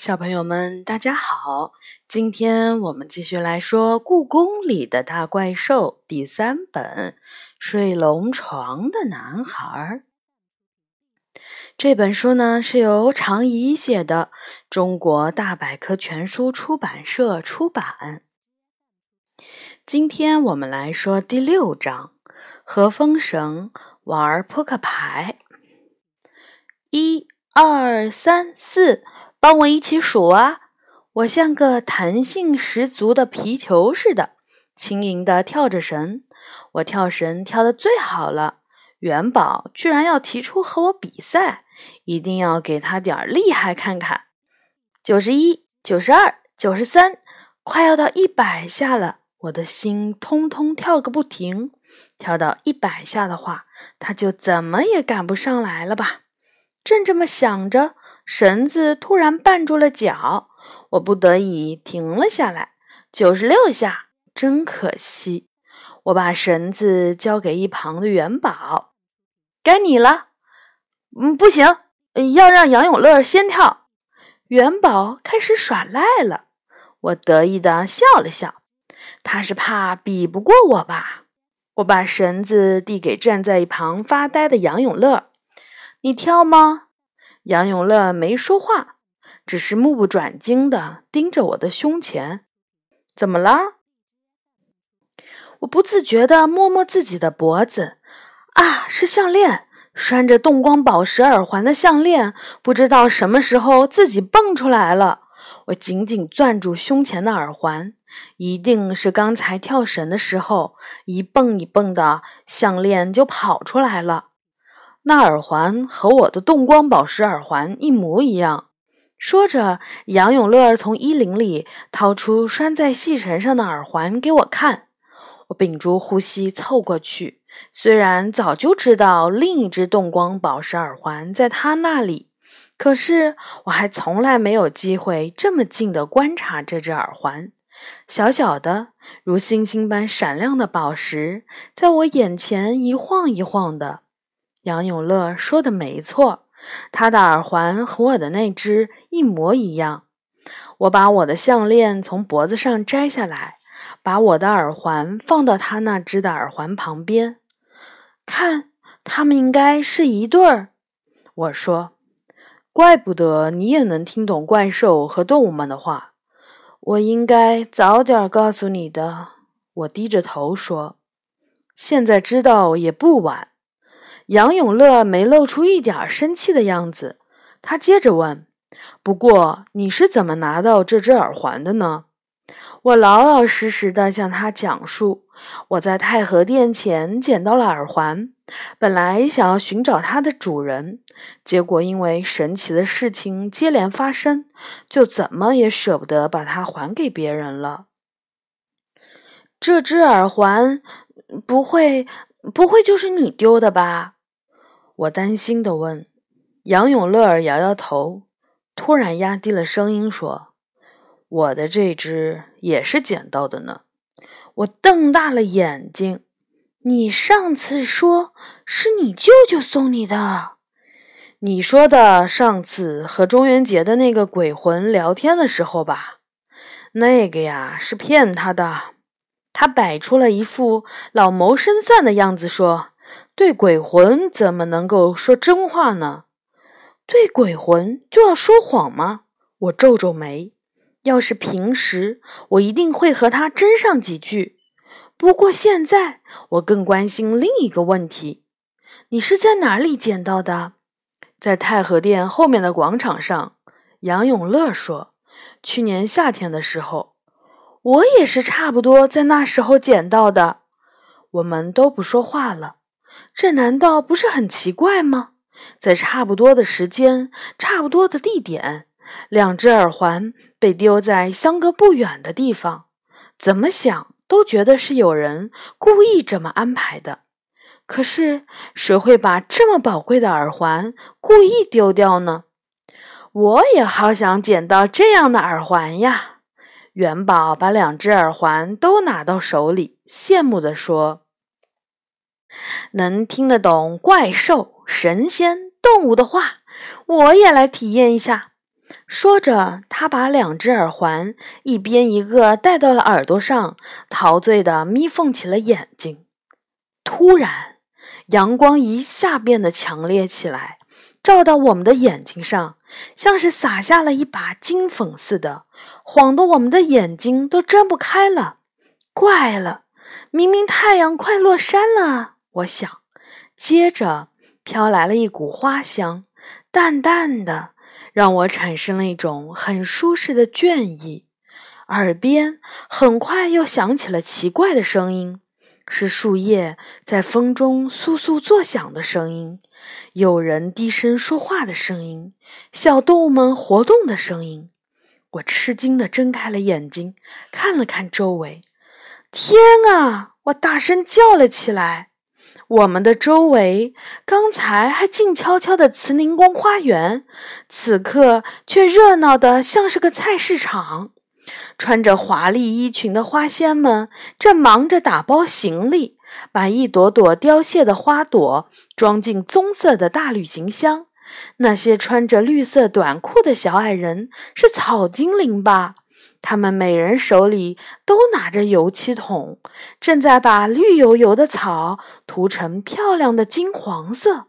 小朋友们，大家好！今天我们继续来说《故宫里的大怪兽》第三本《睡龙床的男孩》。这本书呢是由常怡写的，中国大百科全书出版社出版。今天我们来说第六章：和风绳玩扑克牌。一二三四。帮我一起数啊！我像个弹性十足的皮球似的，轻盈地跳着绳。我跳绳跳得最好了。元宝居然要提出和我比赛，一定要给他点厉害看看。九十一，九十二，九十三，快要到一百下了，我的心通通跳个不停。跳到一百下的话，他就怎么也赶不上来了吧？正这么想着。绳子突然绊住了脚，我不得已停了下来。九十六下，真可惜。我把绳子交给一旁的元宝，该你了。嗯，不行，要让杨永乐先跳。元宝开始耍赖了。我得意的笑了笑，他是怕比不过我吧？我把绳子递给站在一旁发呆的杨永乐，你跳吗？杨永乐没说话，只是目不转睛地盯着我的胸前。怎么了？我不自觉地摸摸自己的脖子。啊，是项链，拴着动光宝石耳环的项链，不知道什么时候自己蹦出来了。我紧紧攥住胸前的耳环，一定是刚才跳绳的时候一蹦一蹦的，项链就跑出来了。那耳环和我的动光宝石耳环一模一样。说着，杨永乐从衣领里掏出拴在细绳上的耳环给我看。我屏住呼吸凑过去，虽然早就知道另一只动光宝石耳环在他那里，可是我还从来没有机会这么近的观察这只耳环。小小的，如星星般闪亮的宝石，在我眼前一晃一晃的。杨永乐说的没错，他的耳环和我的那只一模一样。我把我的项链从脖子上摘下来，把我的耳环放到他那只的耳环旁边，看，他们应该是一对儿。我说：“怪不得你也能听懂怪兽和动物们的话，我应该早点告诉你的。”我低着头说：“现在知道也不晚。”杨永乐没露出一点生气的样子，他接着问：“不过你是怎么拿到这只耳环的呢？”我老老实实的向他讲述：“我在太和殿前捡到了耳环，本来想要寻找它的主人，结果因为神奇的事情接连发生，就怎么也舍不得把它还给别人了。这只耳环，不会，不会就是你丢的吧？”我担心的问，杨永乐摇摇头，突然压低了声音说：“我的这只也是捡到的呢。”我瞪大了眼睛：“你上次说是你舅舅送你的？你说的上次和中元节的那个鬼魂聊天的时候吧？那个呀是骗他的。他摆出了一副老谋深算的样子说。”对鬼魂怎么能够说真话呢？对鬼魂就要说谎吗？我皱皱眉。要是平时，我一定会和他争上几句。不过现在，我更关心另一个问题：你是在哪里捡到的？在太和殿后面的广场上。杨永乐说：“去年夏天的时候，我也是差不多在那时候捡到的。”我们都不说话了。这难道不是很奇怪吗？在差不多的时间、差不多的地点，两只耳环被丢在相隔不远的地方，怎么想都觉得是有人故意这么安排的。可是，谁会把这么宝贵的耳环故意丢掉呢？我也好想捡到这样的耳环呀！元宝把两只耳环都拿到手里，羡慕地说。能听得懂怪兽、神仙、动物的话，我也来体验一下。说着，他把两只耳环一边一个戴到了耳朵上，陶醉的眯缝起了眼睛。突然，阳光一下变得强烈起来，照到我们的眼睛上，像是洒下了一把金粉似的，晃得我们的眼睛都睁不开了。怪了，明明太阳快落山了，我想。接着，飘来了一股花香，淡淡的。让我产生了一种很舒适的倦意，耳边很快又响起了奇怪的声音，是树叶在风中簌簌作响的声音，有人低声说话的声音，小动物们活动的声音。我吃惊地睁开了眼睛，看了看周围，天啊！我大声叫了起来。我们的周围，刚才还静悄悄的慈宁宫花园，此刻却热闹的像是个菜市场。穿着华丽衣裙的花仙们正忙着打包行李，把一朵朵凋谢的花朵装进棕色的大旅行箱。那些穿着绿色短裤的小矮人是草精灵吧？他们每人手里都拿着油漆桶，正在把绿油油的草涂成漂亮的金黄色。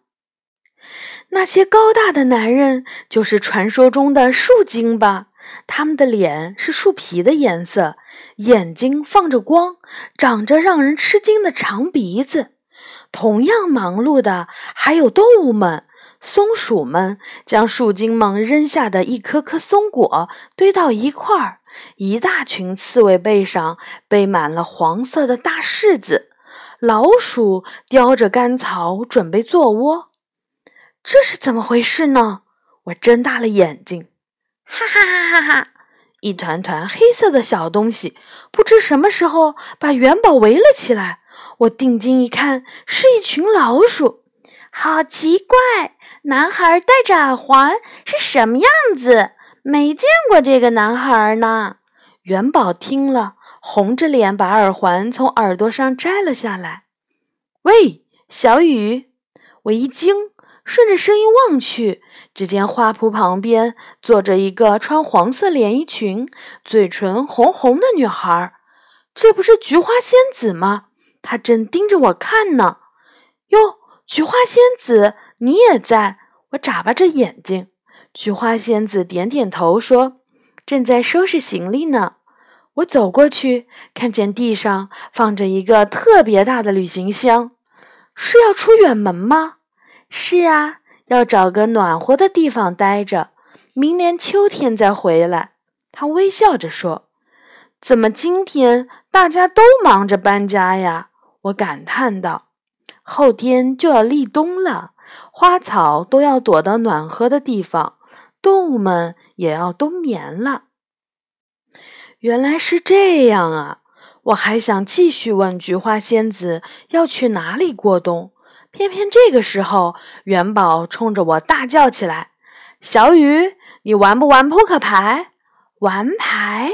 那些高大的男人就是传说中的树精吧？他们的脸是树皮的颜色，眼睛放着光，长着让人吃惊的长鼻子。同样忙碌的还有动物们。松鼠们将树精们扔下的一颗颗松果堆到一块儿，一大群刺猬背上背满了黄色的大柿子。老鼠叼着干草准备做窝，这是怎么回事呢？我睁大了眼睛，哈哈哈哈哈！一团团黑色的小东西不知什么时候把元宝围了起来。我定睛一看，是一群老鼠，好奇怪。男孩戴着耳环是什么样子？没见过这个男孩呢。元宝听了，红着脸把耳环从耳朵上摘了下来。喂，小雨！我一惊，顺着声音望去，只见花圃旁边坐着一个穿黄色连衣裙、嘴唇红红的女孩。这不是菊花仙子吗？她正盯着我看呢。哟，菊花仙子！你也在，我眨巴着眼睛。菊花仙子点点头说：“正在收拾行李呢。”我走过去，看见地上放着一个特别大的旅行箱，是要出远门吗？是啊，要找个暖和的地方待着，明年秋天再回来。他微笑着说：“怎么今天大家都忙着搬家呀？”我感叹道：“后天就要立冬了。”花草都要躲到暖和的地方，动物们也要冬眠了。原来是这样啊！我还想继续问菊花仙子要去哪里过冬，偏偏这个时候，元宝冲着我大叫起来：“小雨，你玩不玩扑克牌？玩牌？”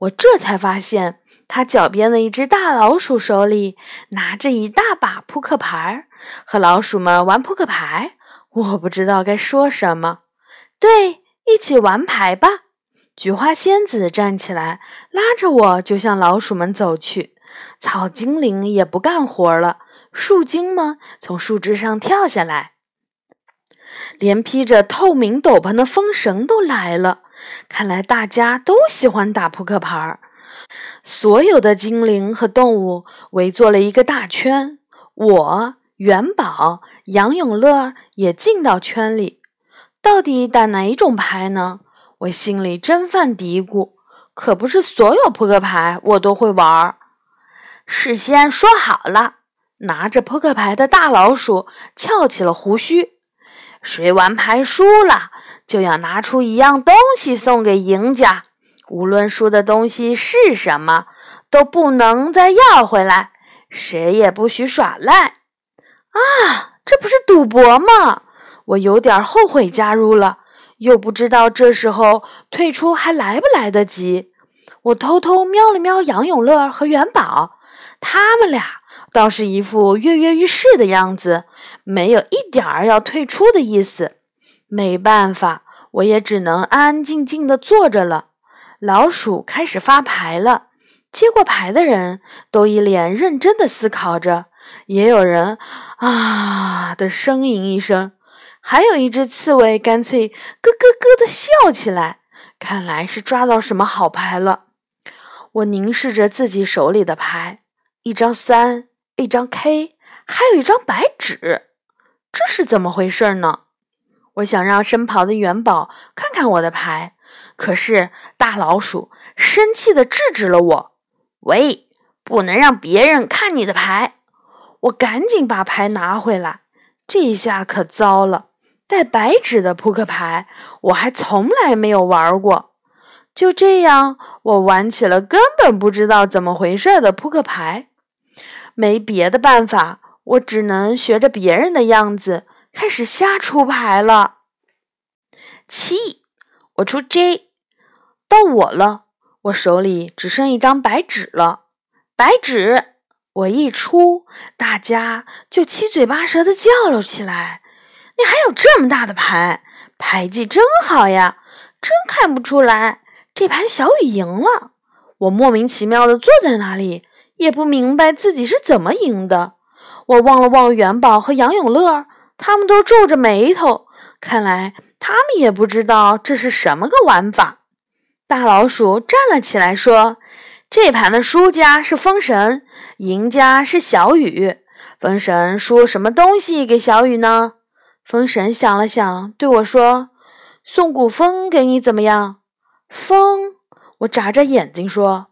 我这才发现。他脚边的一只大老鼠手里拿着一大把扑克牌，和老鼠们玩扑克牌。我不知道该说什么。对，一起玩牌吧！菊花仙子站起来，拉着我就向老鼠们走去。草精灵也不干活了，树精们从树枝上跳下来，连披着透明斗篷的风神都来了。看来大家都喜欢打扑克牌儿。所有的精灵和动物围坐了一个大圈，我、元宝、杨永乐也进到圈里。到底打哪一种牌呢？我心里真犯嘀咕。可不是所有扑克牌我都会玩。事先说好了，拿着扑克牌的大老鼠翘起了胡须。谁玩牌输了，就要拿出一样东西送给赢家。无论输的东西是什么，都不能再要回来。谁也不许耍赖！啊，这不是赌博吗？我有点后悔加入了，又不知道这时候退出还来不来得及。我偷偷瞄了瞄杨永乐和元宝，他们俩倒是一副跃跃欲试的样子，没有一点儿要退出的意思。没办法。我也只能安安静静的坐着了。老鼠开始发牌了，接过牌的人都一脸认真的思考着，也有人啊的呻吟一声，还有一只刺猬干脆咯咯咯的笑起来，看来是抓到什么好牌了。我凝视着自己手里的牌，一张三，一张 K，还有一张白纸，这是怎么回事呢？我想让身旁的元宝看看我的牌，可是大老鼠生气地制止了我：“喂，不能让别人看你的牌！”我赶紧把牌拿回来，这下可糟了，带白纸的扑克牌我还从来没有玩过。就这样，我玩起了根本不知道怎么回事的扑克牌。没别的办法，我只能学着别人的样子，开始瞎出牌了。七，我出 J，到我了。我手里只剩一张白纸了。白纸，我一出，大家就七嘴八舌的叫了起来：“你还有这么大的牌，牌技真好呀！真看不出来。”这盘小雨赢了，我莫名其妙的坐在那里，也不明白自己是怎么赢的。我望了望元宝和杨永乐，他们都皱着眉头，看来他们也不知道这是什么个玩法。大老鼠站了起来说：“这盘的输家是风神，赢家是小雨。风神输什么东西给小雨呢？”风神想了想，对我说：“送股风给你怎么样？”风，我眨着眼睛说：“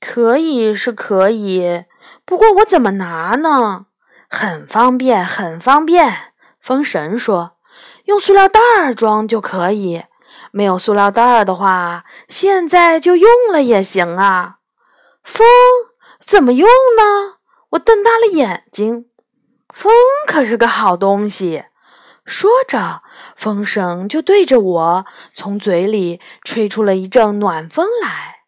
可以是可以，不过我怎么拿呢？很方便，很方便。”风神说：“用塑料袋儿装就可以。没有塑料袋儿的话，现在就用了也行啊。”风怎么用呢？我瞪大了眼睛。风可是个好东西。说着，风声就对着我从嘴里吹出了一阵暖风来，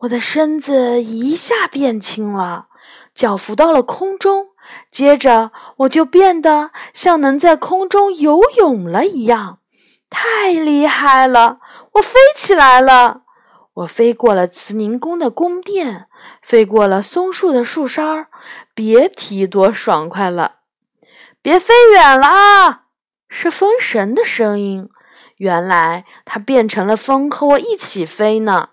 我的身子一下变轻了，脚浮到了空中，接着我就变得像能在空中游泳了一样，太厉害了！我飞起来了，我飞过了慈宁宫的宫殿，飞过了松树的树梢，别提多爽快了！别飞远了啊！是风神的声音，原来他变成了风，和我一起飞呢。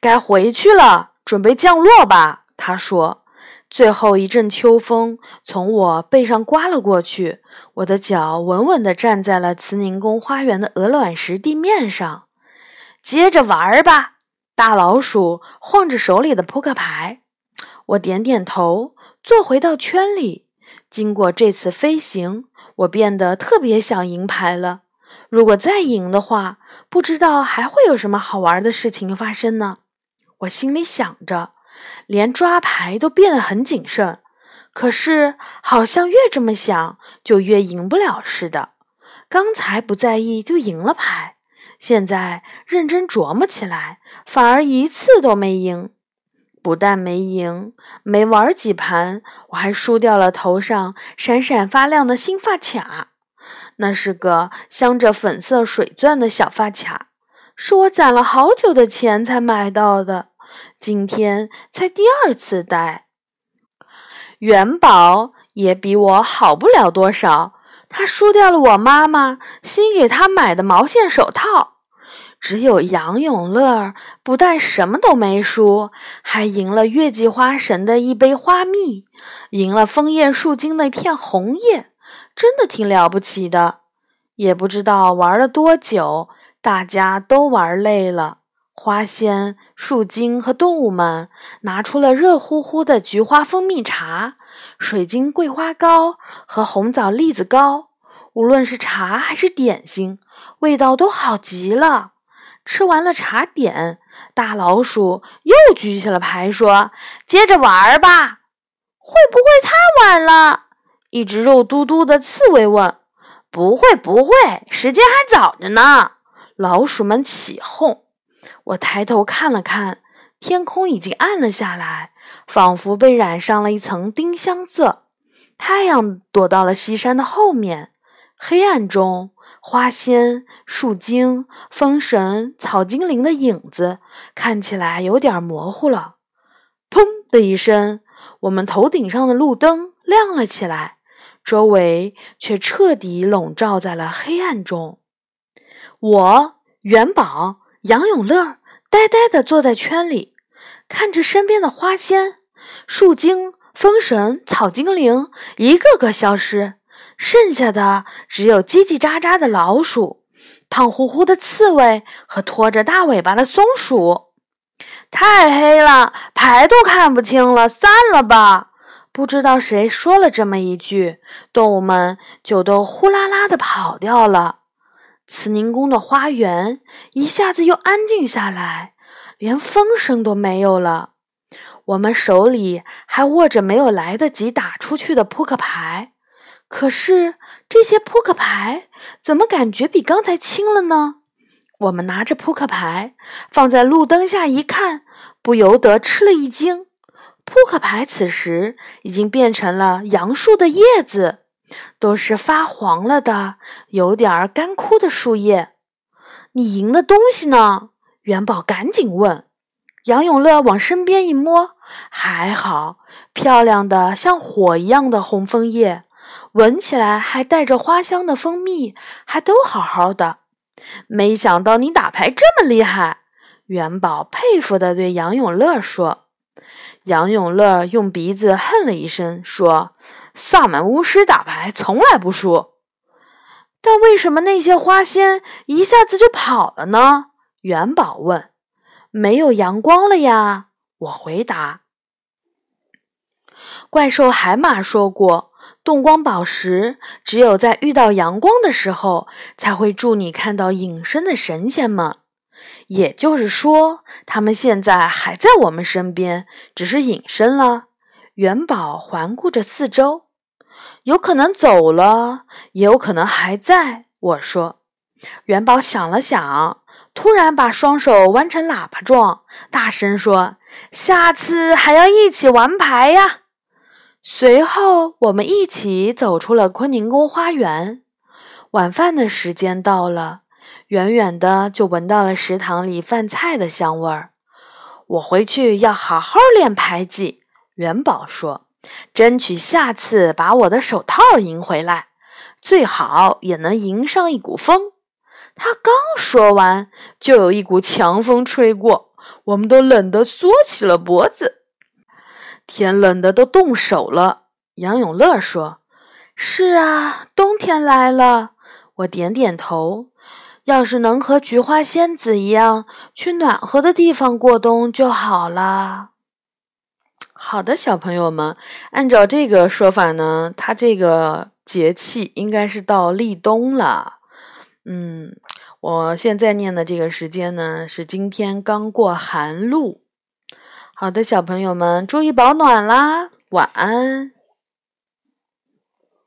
该回去了，准备降落吧。他说。最后一阵秋风从我背上刮了过去，我的脚稳稳地站在了慈宁宫花园的鹅卵石地面上。接着玩吧，大老鼠晃着手里的扑克牌。我点点头，坐回到圈里。经过这次飞行。我变得特别想赢牌了。如果再赢的话，不知道还会有什么好玩的事情发生呢？我心里想着，连抓牌都变得很谨慎。可是好像越这么想，就越赢不了似的。刚才不在意就赢了牌，现在认真琢磨起来，反而一次都没赢。不但没赢，没玩几盘，我还输掉了头上闪闪发亮的新发卡。那是个镶着粉色水钻的小发卡，是我攒了好久的钱才买到的。今天才第二次戴。元宝也比我好不了多少，他输掉了我妈妈新给他买的毛线手套。只有杨永乐不但什么都没输，还赢了月季花神的一杯花蜜，赢了枫叶树精的一片红叶，真的挺了不起的。也不知道玩了多久，大家都玩累了。花仙、树精和动物们拿出了热乎乎的菊花蜂蜜茶、水晶桂花糕和红枣栗子糕，无论是茶还是点心，味道都好极了。吃完了茶点，大老鼠又举起了牌，说：“接着玩吧。”会不会太晚了？一只肉嘟嘟的刺猬问。“不会，不会，时间还早着呢。”老鼠们起哄。我抬头看了看，天空已经暗了下来，仿佛被染上了一层丁香色。太阳躲到了西山的后面，黑暗中。花仙、树精、风神、草精灵的影子看起来有点模糊了。砰的一声，我们头顶上的路灯亮了起来，周围却彻底笼罩在了黑暗中。我、元宝、杨永乐呆呆地坐在圈里，看着身边的花仙、树精、风神、草精灵一个个消失。剩下的只有叽叽喳喳的老鼠、胖乎乎的刺猬和拖着大尾巴的松鼠。太黑了，牌都看不清了，散了吧！不知道谁说了这么一句，动物们就都呼啦啦的跑掉了。慈宁宫的花园一下子又安静下来，连风声都没有了。我们手里还握着没有来得及打出去的扑克牌。可是这些扑克牌怎么感觉比刚才轻了呢？我们拿着扑克牌放在路灯下一看，不由得吃了一惊。扑克牌此时已经变成了杨树的叶子，都是发黄了的、有点干枯的树叶。你赢的东西呢？元宝赶紧问。杨永乐往身边一摸，还好，漂亮的像火一样的红枫叶。闻起来还带着花香的蜂蜜，还都好好的。没想到你打牌这么厉害，元宝佩服地对杨永乐说。杨永乐用鼻子哼了一声，说：“萨满巫师打牌从来不输。”但为什么那些花仙一下子就跑了呢？元宝问。“没有阳光了呀。”我回答。怪兽海马说过。动光宝石只有在遇到阳光的时候，才会助你看到隐身的神仙们。也就是说，他们现在还在我们身边，只是隐身了。元宝环顾着四周，有可能走了，也有可能还在。我说，元宝想了想，突然把双手弯成喇叭状，大声说：“下次还要一起玩牌呀！”随后，我们一起走出了坤宁宫花园。晚饭的时间到了，远远的就闻到了食堂里饭菜的香味儿。我回去要好好练牌技。元宝说：“争取下次把我的手套赢回来，最好也能赢上一股风。”他刚说完，就有一股强风吹过，我们都冷得缩起了脖子。天冷的都冻手了，杨永乐说：“是啊，冬天来了。”我点点头。要是能和菊花仙子一样去暖和的地方过冬就好了。好的，小朋友们，按照这个说法呢，它这个节气应该是到立冬了。嗯，我现在念的这个时间呢，是今天刚过寒露。好的，小朋友们，注意保暖啦！晚安。